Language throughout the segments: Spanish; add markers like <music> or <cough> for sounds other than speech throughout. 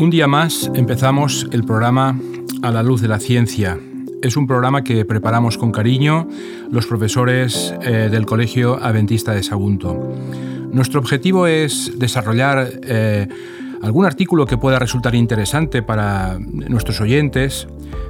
Un día más empezamos el programa A la luz de la ciencia. Es un programa que preparamos con cariño los profesores eh, del Colegio Adventista de Sagunto. Nuestro objetivo es desarrollar eh, algún artículo que pueda resultar interesante para nuestros oyentes,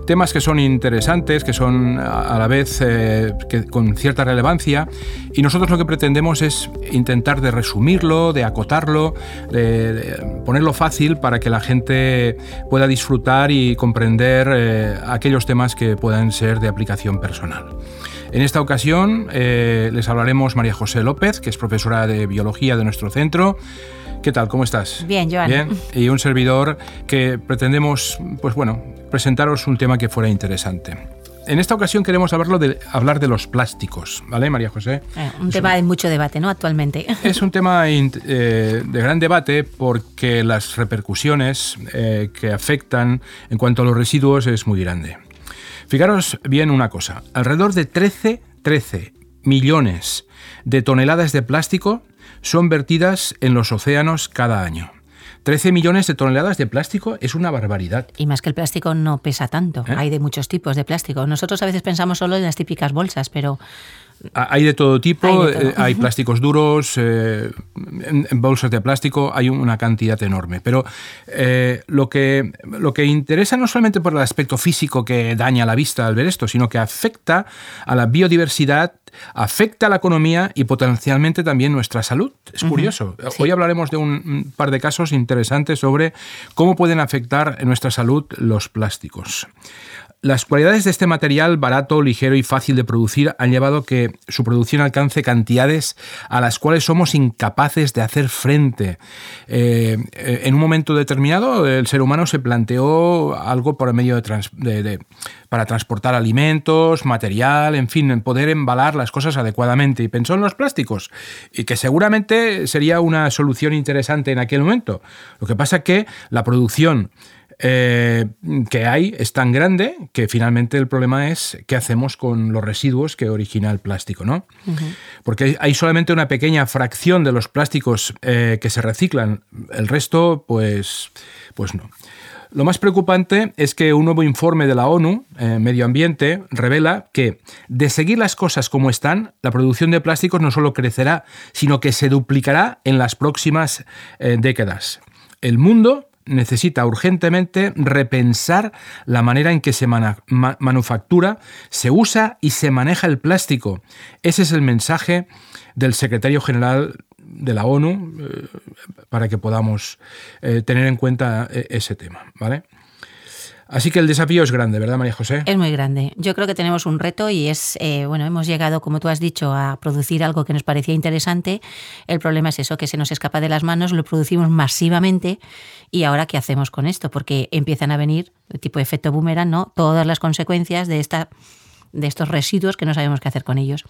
temas que son interesantes, que son a la vez eh, con cierta relevancia, y nosotros lo que pretendemos es intentar de resumirlo, de acotarlo, de, ponerlo fácil para que la gente pueda disfrutar y comprender eh, aquellos temas que puedan ser de aplicación personal. En esta ocasión eh, les hablaremos María José López, que es profesora de biología de nuestro centro, ¿Qué tal? ¿Cómo estás? Bien, Joan. Bien. Y un servidor que pretendemos, pues bueno, presentaros un tema que fuera interesante. En esta ocasión queremos hablarlo de, hablar de los plásticos, ¿vale, María José? Eh, un tema de mucho debate, ¿no? Actualmente. <laughs> Es un tema eh, de gran debate porque las repercusiones eh, que afectan en cuanto a los residuos es muy grande. Fijaros bien una cosa, alrededor de 13, 13 millones de toneladas de plástico son vertidas en los océanos cada año. 13 millones de toneladas de plástico es una barbaridad. Y más que el plástico no pesa tanto. ¿Eh? Hay de muchos tipos de plástico. Nosotros a veces pensamos solo en las típicas bolsas, pero hay de todo tipo, hay, eh, plásticos duros, eh, en, bolsas de plástico, hay una cantidad enorme. Pero eh, lo, que, lo que interesa no solamente por el aspecto físico que daña la vista al ver esto, sino que afecta a la biodiversidad, afecta a la economía y potencialmente también nuestra salud. Es curioso. Hoy hablaremos de un par de casos interesantes sobre cómo pueden afectar nuestra salud los plásticos. Las cualidades de este material barato, ligero y fácil de producir han llevado a que su producción alcance cantidades a las cuales somos incapaces de hacer frente. Eh, en un momento determinado, el ser humano se planteó algo por medio de, para transportar alimentos, material, en fin, poder embalar las cosas adecuadamente. Y pensó en los plásticos, y que seguramente sería una solución interesante en aquel momento. Lo que pasa que la producción eh, que hay es tan grande que finalmente el problema es qué hacemos con los residuos que origina el plástico, ¿no? Porque hay solamente una pequeña fracción de los plásticos eh, que se reciclan, el resto, pues, pues no. Lo más preocupante es que un nuevo informe de la ONU, eh, Medio Ambiente, revela que de seguir las cosas como están, la producción de plásticos no solo crecerá, sino que se duplicará en las próximas décadas. El mundo necesita urgentemente repensar la manera en que se manufactura, se usa y se maneja el plástico. Ese es el mensaje del secretario general de la ONU eh, para que podamos eh, tener en cuenta eh, ese tema, ¿vale? Así que el desafío es grande, ¿verdad, María José? Es muy grande. Yo creo que tenemos un reto y es, eh, bueno, hemos llegado, como tú has dicho, a producir algo que nos parecía interesante. El problema es eso, que se nos escapa de las manos, lo producimos masivamente y ahora, ¿qué hacemos con esto? Porque empiezan a venir, tipo efecto boomerang, ¿no? Todas las consecuencias de esta de estos residuos que no sabemos qué hacer con ellos.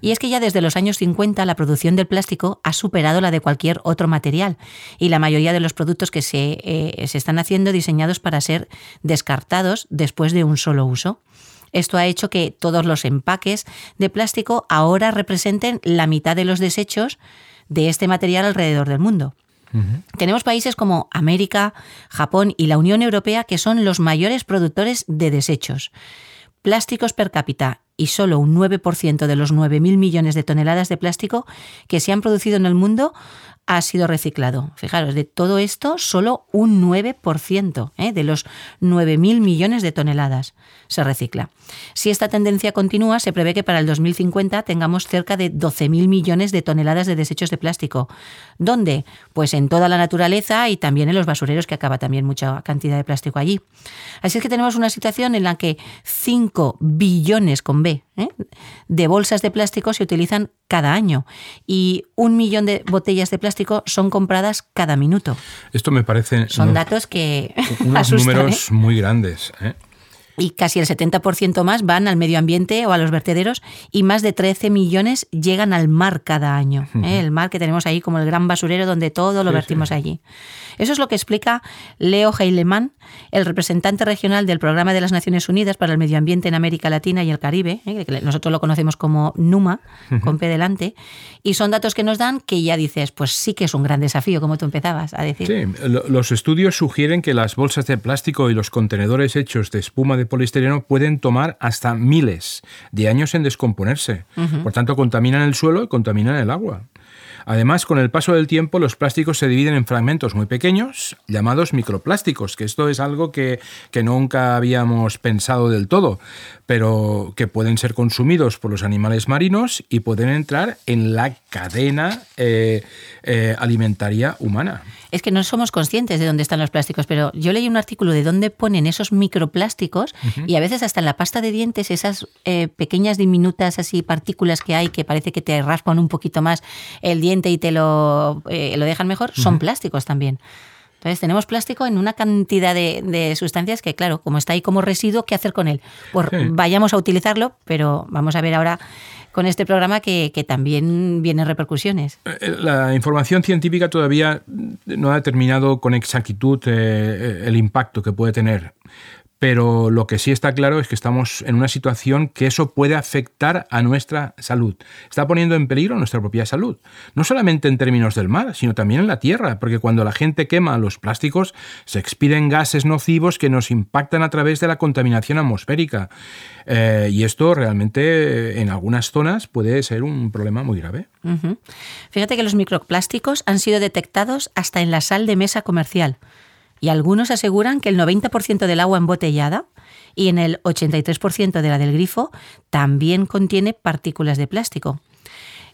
Y es que ya desde los años 50 la producción del plástico ha superado la de cualquier otro material y la mayoría de los productos que se, eh, se están haciendo diseñados para ser descartados después de un solo uso. Esto ha hecho que todos los empaques de plástico ahora representen la mitad de los desechos de este material alrededor del mundo. Tenemos países como América, Japón y la Unión Europea que son los mayores productores de desechos plásticos per cápita y solo un 9% de los 9.000 millones de toneladas de plástico que se han producido en el mundo ha sido reciclado. Fijaros, de todo esto, solo un 9% ¿eh? de los 9.000 millones de toneladas se recicla. Si esta tendencia continúa, se prevé que para el 2050 tengamos cerca de 12.000 millones de toneladas de desechos de plástico. ¿Dónde? Pues en toda la naturaleza y también en los basureros, que acaba también mucha cantidad de plástico allí. Así es que tenemos una situación en la que 5 billones con B ¿eh? de bolsas de plástico se utilizan cada año y un millón de botellas de plástico son compradas cada minuto. Esto me parece... Son datos que... Unos números ¿eh? muy grandes. ¿eh? Y casi el 70% más van al medio ambiente o a los vertederos y más de 13 millones llegan al mar cada año. ¿eh? El mar que tenemos ahí como el gran basurero donde todo lo vertimos allí. Eso es lo que explica Leo Heilemann, el representante regional del Programa de las Naciones Unidas para el Medio Ambiente en América Latina y el Caribe, ¿eh? que nosotros lo conocemos como NUMA, con P delante, y son datos que nos dan que ya dices, pues sí que es un gran desafío, como tú empezabas a decir. Sí, los estudios sugieren que las bolsas de plástico y los contenedores hechos de espuma de poliestireno pueden tomar hasta miles de años en descomponerse. Por tanto, contaminan el suelo y contaminan el agua. Además, con el paso del tiempo, los plásticos se dividen en fragmentos muy pequeños, llamados microplásticos, que esto es algo que, nunca habíamos pensado del todo, pero que pueden ser consumidos por los animales marinos y pueden entrar en la cadena eh, eh, alimentaria humana es que no somos conscientes de dónde están los plásticos, pero yo leí un artículo de dónde ponen esos microplásticos y a veces hasta en la pasta de dientes esas eh, pequeñas diminutas así partículas que hay que parece que te raspan un poquito más el diente y te lo, eh, lo dejan mejor, son plásticos también. Entonces tenemos plástico en una cantidad de, sustancias que, claro, como está ahí como residuo, ¿qué hacer con él? Pues vayamos a utilizarlo, pero vamos a ver ahora con este programa que, también vienen repercusiones. Eh, eh, la información científica todavía no ha determinado con exactitud eh, el impacto que puede tener pero lo que sí está claro es que estamos en una situación que eso puede afectar a nuestra salud. Está poniendo en peligro nuestra propia salud. No solamente en términos del mar, sino también en la tierra, porque cuando la gente quema los plásticos se expiden gases nocivos que nos impactan a través de la contaminación atmosférica. Eh, y esto realmente en algunas zonas puede ser un problema muy grave. Fíjate que los microplásticos han sido detectados hasta en la sal de mesa comercial y algunos aseguran que el 90% del agua embotellada y en el 83% de la del grifo también contiene partículas de plástico.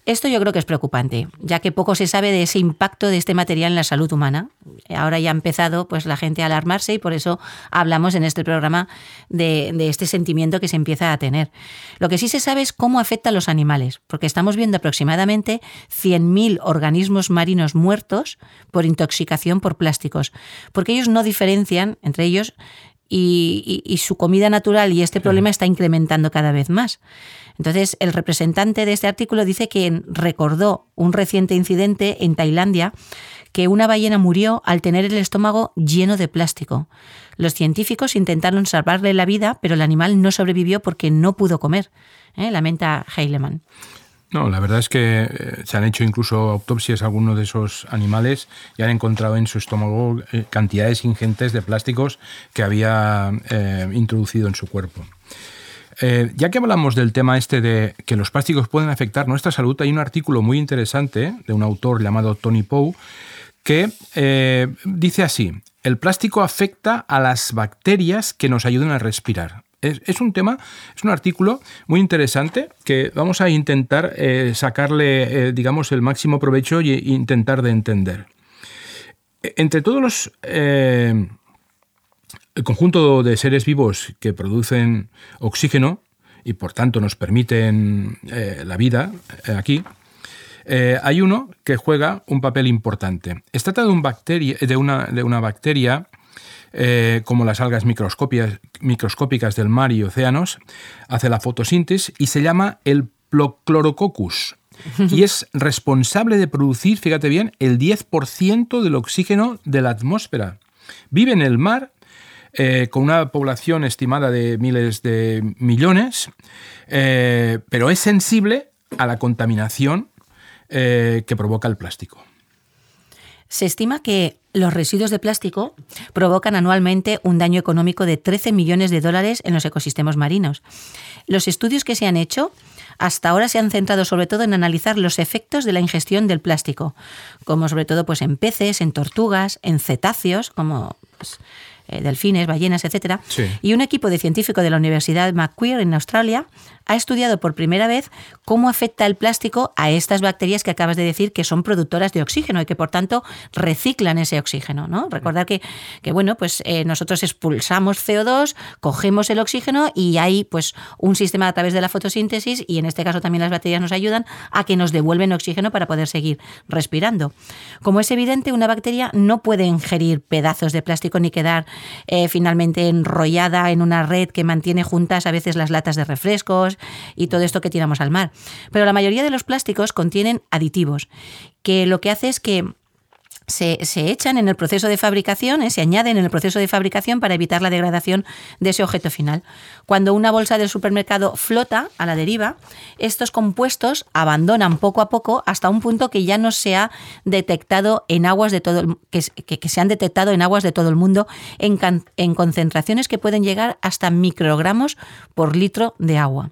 Esto yo creo que es preocupante, ya que poco se sabe de ese impacto de este material en la salud humana. Ahora ya ha empezado pues, la gente a alarmarse y por eso hablamos en este programa de, este sentimiento que se empieza a tener. Lo que sí se sabe es cómo afecta a los animales, porque estamos viendo aproximadamente 100.000 organismos marinos muertos por intoxicación por plásticos, porque ellos no diferencian entre ellos y, su comida natural y este problema está incrementando cada vez más. Entonces, el representante de este artículo dice que recordó un reciente incidente en Tailandia que una ballena murió al tener el estómago lleno de plástico. Los científicos intentaron salvarle la vida, pero el animal no sobrevivió porque no pudo comer, ¿eh? lamenta Heilemann. No, la verdad es que eh, se han hecho incluso autopsias a algunos de esos animales y han encontrado en su estómago eh, cantidades ingentes de plásticos que había introducido en su cuerpo. Ya que hablamos del tema este de que los plásticos pueden afectar nuestra salud, hay un artículo muy interesante de un autor llamado Tony Poe que dice así, el plástico afecta a las bacterias que nos ayudan a respirar. Es, un tema, es un artículo muy interesante que vamos a intentar eh, sacarle, eh, digamos, el máximo provecho e intentar de entender. E, entre todos los... Eh, el conjunto de seres vivos que producen oxígeno y por tanto nos permiten la vida aquí, hay uno que juega un papel importante. Se trata de, un bacteria, de, una, de una bacteria eh, como las algas microscópicas del mar y océanos, hace la fotosíntesis y se llama el Prochlorococcus. <laughs> Y es responsable de producir, fíjate bien, el 10% del oxígeno de la atmósfera. Vive en el mar eh, con una población estimada de miles de millones, eh, pero es sensible a la contaminación que provoca el plástico. Se estima que los residuos de plástico provocan anualmente un daño económico de 13 millones de dólares en los ecosistemas marinos. Los estudios que se han hecho hasta ahora se han centrado sobre todo en analizar los efectos de la ingestión del plástico, como sobre todo pues, en peces, en tortugas, en cetáceos, como pues, eh, delfines, ballenas, etc. Y un equipo de científicos de la Universidad Macquarie en Australia ha estudiado por primera vez cómo afecta el plástico a estas bacterias que acabas de decir que son productoras de oxígeno y que por tanto reciclan ese oxígeno. ¿no? Recordar que, que bueno, pues eh, nosotros expulsamos CO2, cogemos el oxígeno y hay pues un sistema a través de la fotosíntesis y en este caso también las bacterias nos ayudan a que nos devuelven oxígeno para poder seguir respirando. Como es evidente, una bacteria no puede ingerir pedazos de plástico ni quedar eh, finalmente enrollada en una red que mantiene juntas a veces las latas de refrescos y todo esto que tiramos al mar. Pero la mayoría de los plásticos contienen aditivos, que lo que hace es que se, echan en el proceso de fabricación, eh, se añaden en el proceso de fabricación para evitar la degradación de ese objeto final. Cuando una bolsa del supermercado flota a la deriva, estos compuestos abandonan poco a poco hasta un punto que ya no se ha detectado en aguas de todo que, que, se han detectado en aguas de todo el mundo en, en concentraciones que pueden llegar hasta microgramos por litro de agua.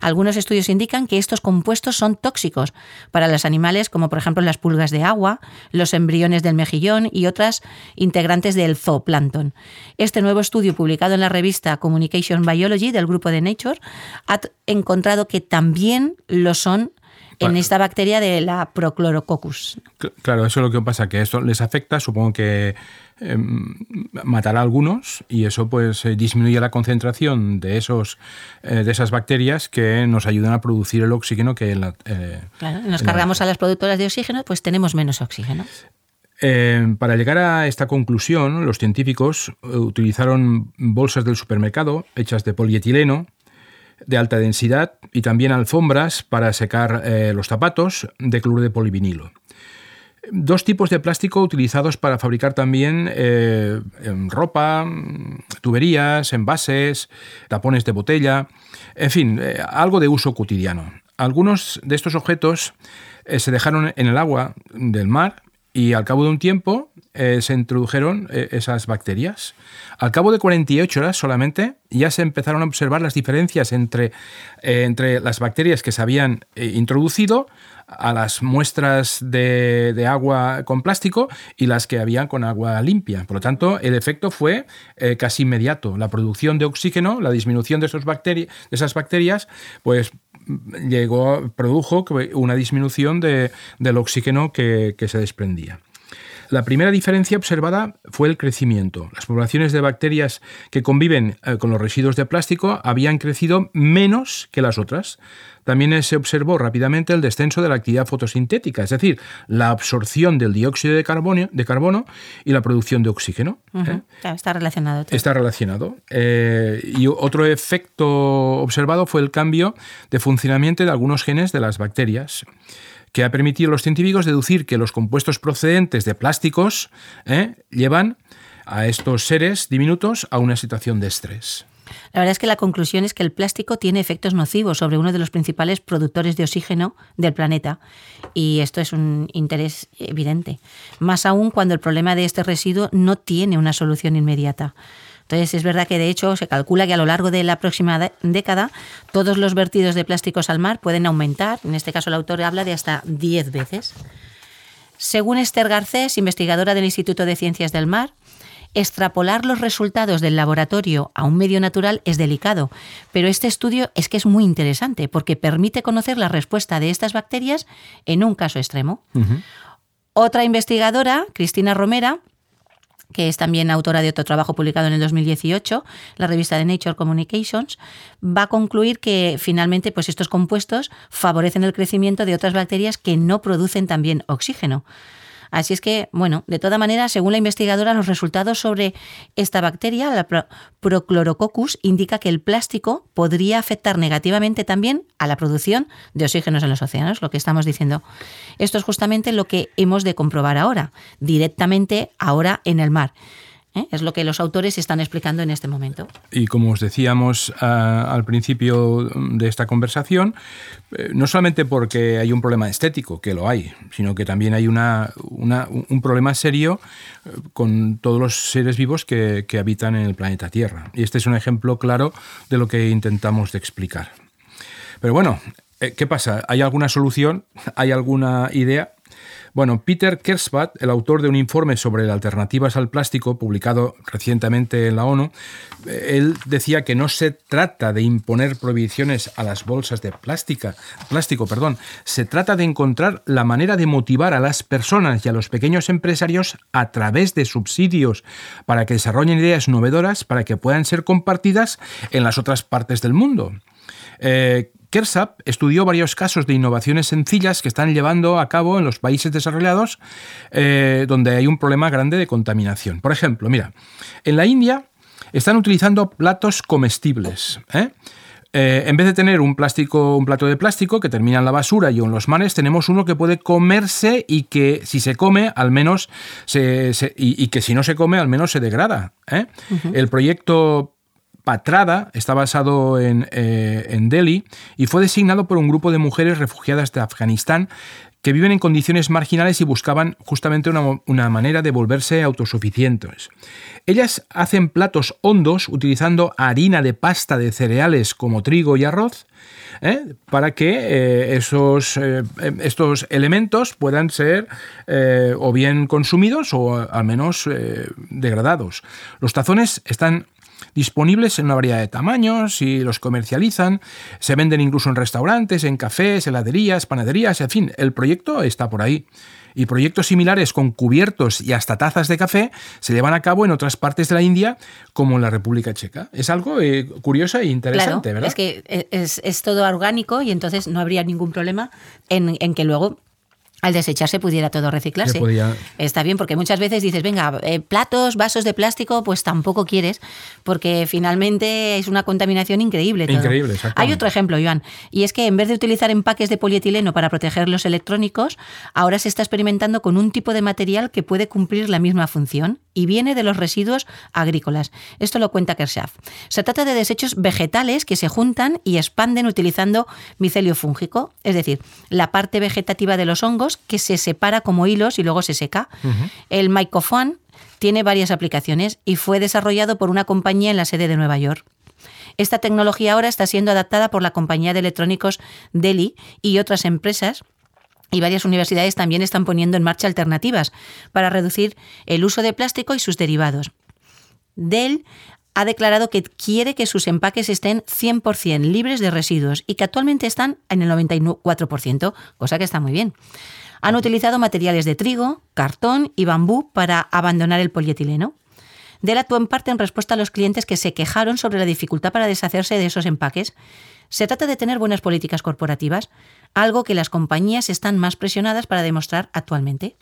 Algunos estudios indican que estos compuestos son tóxicos para los animales, como por ejemplo las pulgas de agua, los embriones del mejillón y otras integrantes del zooplancton. Este nuevo estudio publicado en la revista Communication Biology del grupo de Nature ha encontrado que también lo son en esta bacteria de la Prochlorococcus. Claro, eso es lo que pasa, que esto les afecta, supongo que em, matará a algunos y eso pues eh, disminuye la concentración de, esos, eh, de esas bacterias que nos ayudan a producir el oxígeno que... La, eh, claro, nos cargamos a las productoras de oxígeno, pues tenemos menos oxígeno. para llegar a esta conclusión, los científicos utilizaron bolsas del supermercado hechas de polietileno, de alta densidad y también alfombras para secar eh, los zapatos de cloruro de polivinilo. Dos tipos de plástico utilizados para fabricar también eh, ropa, tuberías, envases, tapones de botella, en fin, eh, algo de uso cotidiano. Algunos de estos objetos se dejaron en el agua del mar y al cabo de un tiempo eh, se introdujeron eh, esas bacterias. Al cabo de 48 horas solamente ya se empezaron a observar las diferencias entre, eh, entre las bacterias que se habían introducido a las muestras de, agua con plástico y las que habían con agua limpia. Por lo tanto, el efecto fue casi inmediato. La producción de oxígeno, la disminución de, esos de esas bacterias, pues llegó, produjo una disminución del oxígeno que, se desprendía. La primera diferencia observada fue el crecimiento. Las poblaciones de bacterias que conviven eh, con los residuos de plástico habían crecido menos que las otras. También se observó rápidamente el descenso de la actividad fotosintética, es decir, la absorción del dióxido de carbono, de carbono y la producción de oxígeno. ¿eh? Está relacionado. Está relacionado. Eh, y otro efecto observado fue el cambio de funcionamiento de algunos genes de las bacterias que ha permitido a los científicos deducir que los compuestos procedentes de plásticos ¿eh? llevan a estos seres diminutos a una situación de estrés. La verdad es que la conclusión es que el plástico tiene efectos nocivos sobre uno de los principales productores de oxígeno del planeta y esto es un interés evidente, más aún cuando el problema de este residuo no tiene una solución inmediata. Entonces, es verdad que de hecho se calcula que a lo largo de la próxima década todos los vertidos de plásticos al mar pueden aumentar. En este caso, el autor habla de hasta 10 veces. Según Esther Garcés, investigadora del Instituto de Ciencias del Mar, extrapolar los resultados del laboratorio a un medio natural es delicado, pero este estudio es que es muy interesante porque permite conocer la respuesta de estas bacterias en un caso extremo. Otra investigadora, Cristina Romera, que es también autora de otro trabajo publicado en el 2018, la revista de Nature Communications, va a concluir que finalmente pues estos compuestos favorecen el crecimiento de otras bacterias que no producen también oxígeno. Así es que, bueno, de toda manera, según la investigadora, los resultados sobre esta bacteria, la Prochlorococcus, indica que el plástico podría afectar negativamente también a la producción de oxígenos en los océanos, lo que estamos diciendo. Esto es justamente lo que hemos de comprobar ahora, directamente ahora en el mar. ¿Eh? Es lo que los autores están explicando en este momento. Y como os decíamos ah, al principio de esta conversación, eh, no solamente porque hay un problema estético, que lo hay, sino que también hay una, un problema serio eh, con todos los seres vivos que, que habitan en el planeta Tierra. Y este es un ejemplo claro de lo que intentamos de explicar. Pero bueno, ¿qué pasa? ¿Hay alguna solución? ¿Hay alguna idea? Bueno, Peter Kersbat, el autor de un informe sobre alternativas al plástico publicado recientemente en la ONU, eh, él decía que no se trata de imponer prohibiciones a las bolsas de plástica, plástico, perdón, se trata de encontrar la manera de motivar a las personas y a los pequeños empresarios a través de subsidios para que desarrollen ideas novedoras para que puedan ser compartidas en las otras partes del mundo. Eh, Kersap estudió varios casos de innovaciones sencillas que están llevando a cabo en los países desarrollados eh, donde hay un problema grande de contaminación. Por ejemplo, mira, en la India están utilizando platos comestibles. ¿eh? Eh, en vez de tener un plástico, un plato de plástico que termina en la basura y en los mares, tenemos uno que puede comerse y que si se come, al menos se, y, que si no se come, al menos se degrada. El proyecto Patrada está basado eh, en, Delhi y fue designado por un grupo de mujeres refugiadas de Afganistán que viven en condiciones marginales y buscaban justamente una, manera de volverse autosuficientes. Ellas hacen platos hondos utilizando harina de pasta de cereales como trigo y arroz ¿eh? para que eh, esos, estos elementos puedan ser o bien consumidos o al menos degradados. Los tazones están disponibles en una variedad de tamaños y los comercializan. Se venden incluso en restaurantes, en cafés, heladerías, panaderías, en fin, el proyecto está por ahí. Y proyectos similares con cubiertos y hasta tazas de café se llevan a cabo en otras partes de la India, como en la República Checa. Es algo eh, curioso e interesante, ¿verdad? Es que es, todo orgánico y entonces no habría ningún problema en, en que luego al desecharse pudiera todo reciclarse. Está bien, porque muchas veces dices, venga, eh, platos, vasos de plástico, pues tampoco quieres, porque finalmente es una contaminación increíble. Increíble, Hay otro ejemplo, Iván, y es que en vez de utilizar empaques de polietileno para proteger los electrónicos, ahora se está experimentando con un tipo de material que puede cumplir la misma función y viene de los residuos agrícolas. Esto lo cuenta Kershaw. Se trata de desechos vegetales que se juntan y expanden utilizando micelio fúngico, es decir, la parte vegetativa de los hongos que se separa como hilos y luego se seca. El Mycofan tiene varias aplicaciones y fue desarrollado por una compañía en la sede de Nueva York. Esta tecnología ahora está siendo adaptada por la compañía de electrónicos Deli y otras empresas y varias universidades también están poniendo en marcha alternativas para reducir el uso de plástico y sus derivados. Dell ha declarado que quiere que sus empaques estén 100% libres de residuos y que actualmente están en el 94%, cosa que está muy bien. Han utilizado materiales de trigo, cartón y bambú para abandonar el polietileno. Dell actuó en parte en respuesta a los clientes que se quejaron sobre la dificultad para deshacerse de esos empaques. Se trata de tener buenas políticas corporativas, algo que las compañías están más presionadas para demostrar actualmente.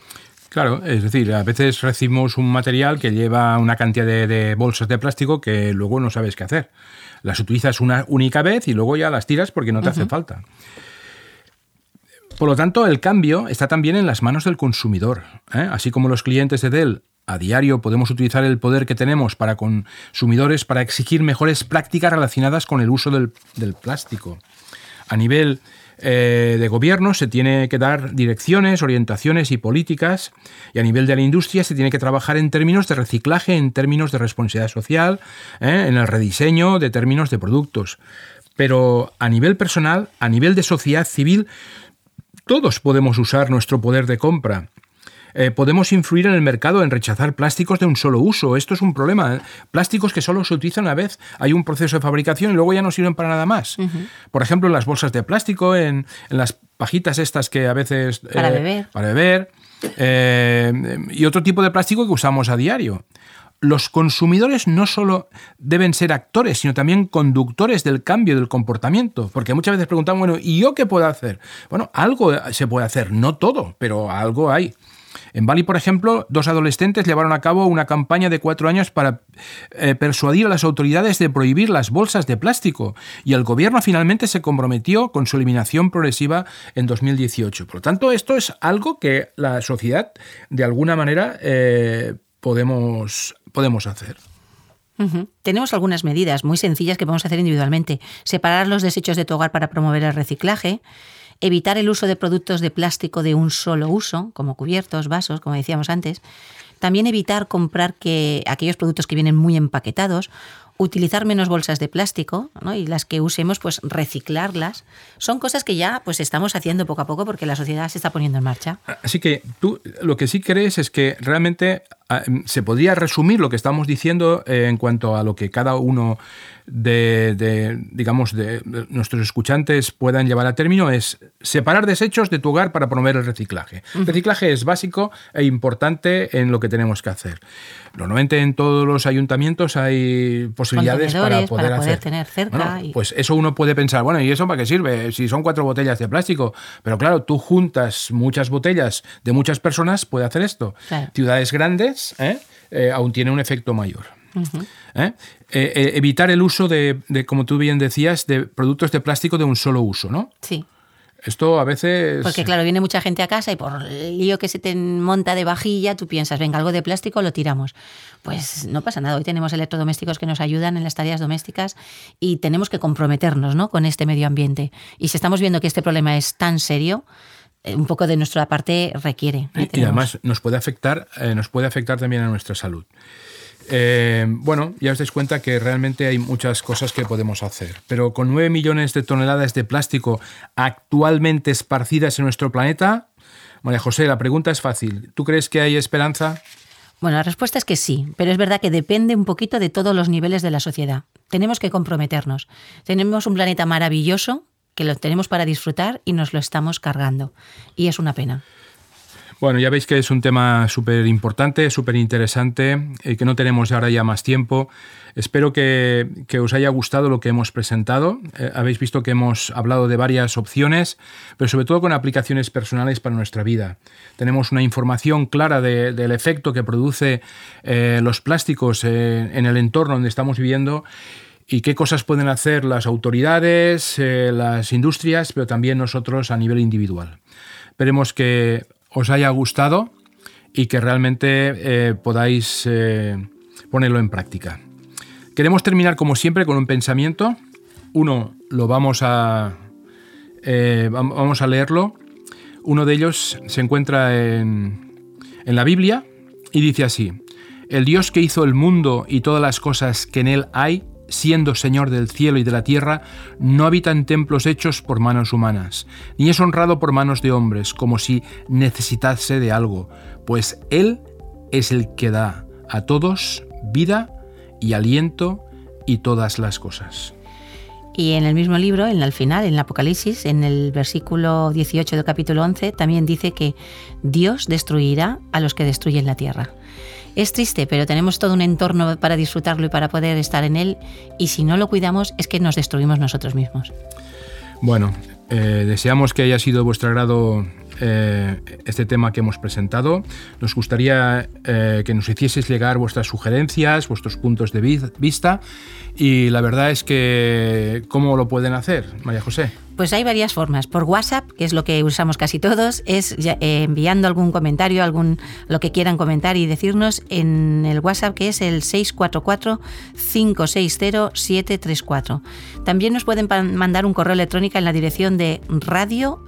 Claro, es decir, a veces recibimos un material que lleva una cantidad de, bolsas de plástico que luego no sabes qué hacer. Las utilizas una única vez y luego ya las tiras porque no te hace falta. Por lo tanto, el cambio está también en las manos del consumidor. ¿eh? Así como los clientes de Dell a diario podemos utilizar el poder que tenemos para consumidores para exigir mejores prácticas relacionadas con el uso del, plástico. A nivel eh, de gobierno se tiene que dar direcciones, orientaciones y políticas y a nivel de la industria se tiene que trabajar en términos de reciclaje, en términos de responsabilidad social, ¿eh? en el rediseño de términos de productos. Pero a nivel personal, a nivel de sociedad civil, todos podemos usar nuestro poder de compra eh, podemos influir en el mercado en rechazar plásticos de un solo uso. Esto es un problema. ¿eh? Plásticos que solo se utilizan una vez. Hay un proceso de fabricación y luego ya no sirven para nada más. Por ejemplo, en las bolsas de plástico, en, las pajitas estas que a veces... Para eh, beber. Para beber. y otro tipo de plástico que usamos a diario los consumidores no solo deben ser actores, sino también conductores del cambio del comportamiento. Porque muchas veces preguntamos, bueno, ¿y yo qué puedo hacer? Bueno, algo se puede hacer, no todo, pero algo hay. En Bali, por ejemplo, dos adolescentes llevaron a cabo una campaña de cuatro años para eh, persuadir a las autoridades de prohibir las bolsas de plástico y el gobierno finalmente se comprometió con su eliminación progresiva en 2018. Por lo tanto, esto es algo que la sociedad, de alguna manera, eh, podemos, podemos hacer. Tenemos algunas medidas muy sencillas que podemos hacer individualmente. Separar los desechos de tu hogar para promover el reciclaje evitar el uso de productos de plástico de un solo uso, como cubiertos, vasos, como decíamos antes, también evitar comprar que aquellos productos que vienen muy empaquetados utilizar menos bolsas de plástico y las que usemos, pues reciclarlas. Son cosas que ya pues estamos haciendo poco a poco porque la sociedad se está poniendo en marcha. Así que tú lo que sí crees es que realmente se podría resumir lo que estamos diciendo eh, en cuanto a lo que cada uno de, digamos, de nuestros escuchantes puedan llevar a término es separar desechos de tu hogar para promover el reciclaje. El reciclaje es básico e importante en lo que tenemos que hacer. Normalmente en todos los ayuntamientos hay posibilidades para poder, tener cerca. Pues eso uno puede pensar, bueno, ¿y eso para qué sirve? Si son cuatro botellas de plástico. Pero claro, tú juntas muchas botellas de muchas personas, puede hacer esto. Ciudades grandes ¿eh? Eh, aún tiene un efecto mayor. ¿Eh? Evitar el uso de, como tú bien decías, de productos de plástico de un solo uso, ¿no? Sí. Esto a veces... Porque claro, viene mucha gente a casa y por el lío que se te monta de vajilla, tú piensas, venga, algo de plástico lo tiramos. Pues no pasa nada, hoy tenemos electrodomésticos que nos ayudan en las tareas domésticas y tenemos que comprometernos ¿no? con este medio ambiente. Y si estamos viendo que este problema es tan serio, un poco de nuestra parte requiere. Y, además nos puede afectar, nos puede afectar también a nuestra salud. Eh, bueno, ya os dais cuenta que realmente hay muchas cosas que podemos hacer, pero con 9 millones de toneladas de plástico actualmente esparcidas en nuestro planeta, María José, la pregunta es fácil. ¿Tú crees que hay esperanza? Bueno, la respuesta es que sí, pero es verdad que depende un poquito de todos los niveles de la sociedad. Tenemos que comprometernos. Tenemos un planeta maravilloso que lo tenemos para disfrutar y nos lo estamos cargando. Y es una pena. Bueno, ya veis que es un tema súper importante, súper interesante, y que no tenemos ahora ya más tiempo. Espero que, os haya gustado lo que hemos presentado. Eh, habéis visto que hemos hablado de varias opciones, pero sobre todo con aplicaciones personales para nuestra vida. Tenemos una información clara del efecto que produce eh, los plásticos eh, en el entorno donde estamos viviendo y qué cosas pueden hacer las autoridades, las industrias, pero también nosotros a nivel individual. Esperemos que os haya gustado y que realmente eh, podáis eh, ponerlo en práctica. Queremos terminar como siempre con un pensamiento. Uno lo vamos a, eh, vamos a leerlo. Uno de ellos se encuentra en, en la Biblia y dice así, el Dios que hizo el mundo y todas las cosas que en él hay, siendo Señor del cielo y de la tierra, no habita en templos hechos por manos humanas, ni es honrado por manos de hombres, como si necesitase de algo, pues Él es el que da a todos vida y aliento y todas las cosas. Y en el mismo libro, en el final, en el Apocalipsis, en el versículo 18 del capítulo 11, también dice que Dios destruirá a los que destruyen la tierra. Es triste, pero tenemos todo un entorno para disfrutarlo y para poder estar en él, y si no lo cuidamos es que nos destruimos nosotros mismos. Bueno, eh, deseamos que haya sido de vuestro agrado eh, este tema que hemos presentado. Nos gustaría eh, que nos hicieseis llegar vuestras sugerencias, vuestros puntos de vista, y la verdad es que, ¿cómo lo pueden hacer, María José? Pues hay varias formas. Por WhatsApp, que es lo que usamos casi todos, es eh, enviando algún comentario, algún lo que quieran comentar y decirnos en el WhatsApp que es el 644-560-734. También nos pueden mandar un correo electrónico en la dirección de radio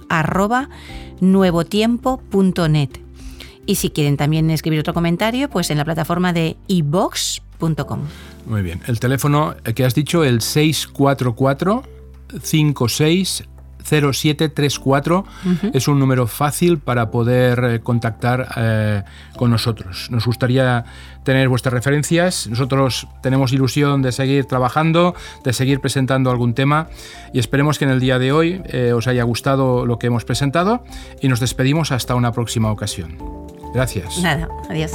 Y si quieren también escribir otro comentario, pues en la plataforma de ibox.com. Muy bien. El teléfono que has dicho, el 644 56 0734 es un número fácil para poder eh, contactar eh, con nosotros. Nos gustaría tener vuestras referencias. Nosotros tenemos ilusión de seguir trabajando, de seguir presentando algún tema y esperemos que en el día de hoy eh, os haya gustado lo que hemos presentado y nos despedimos hasta una próxima ocasión. Gracias. Nada, adiós.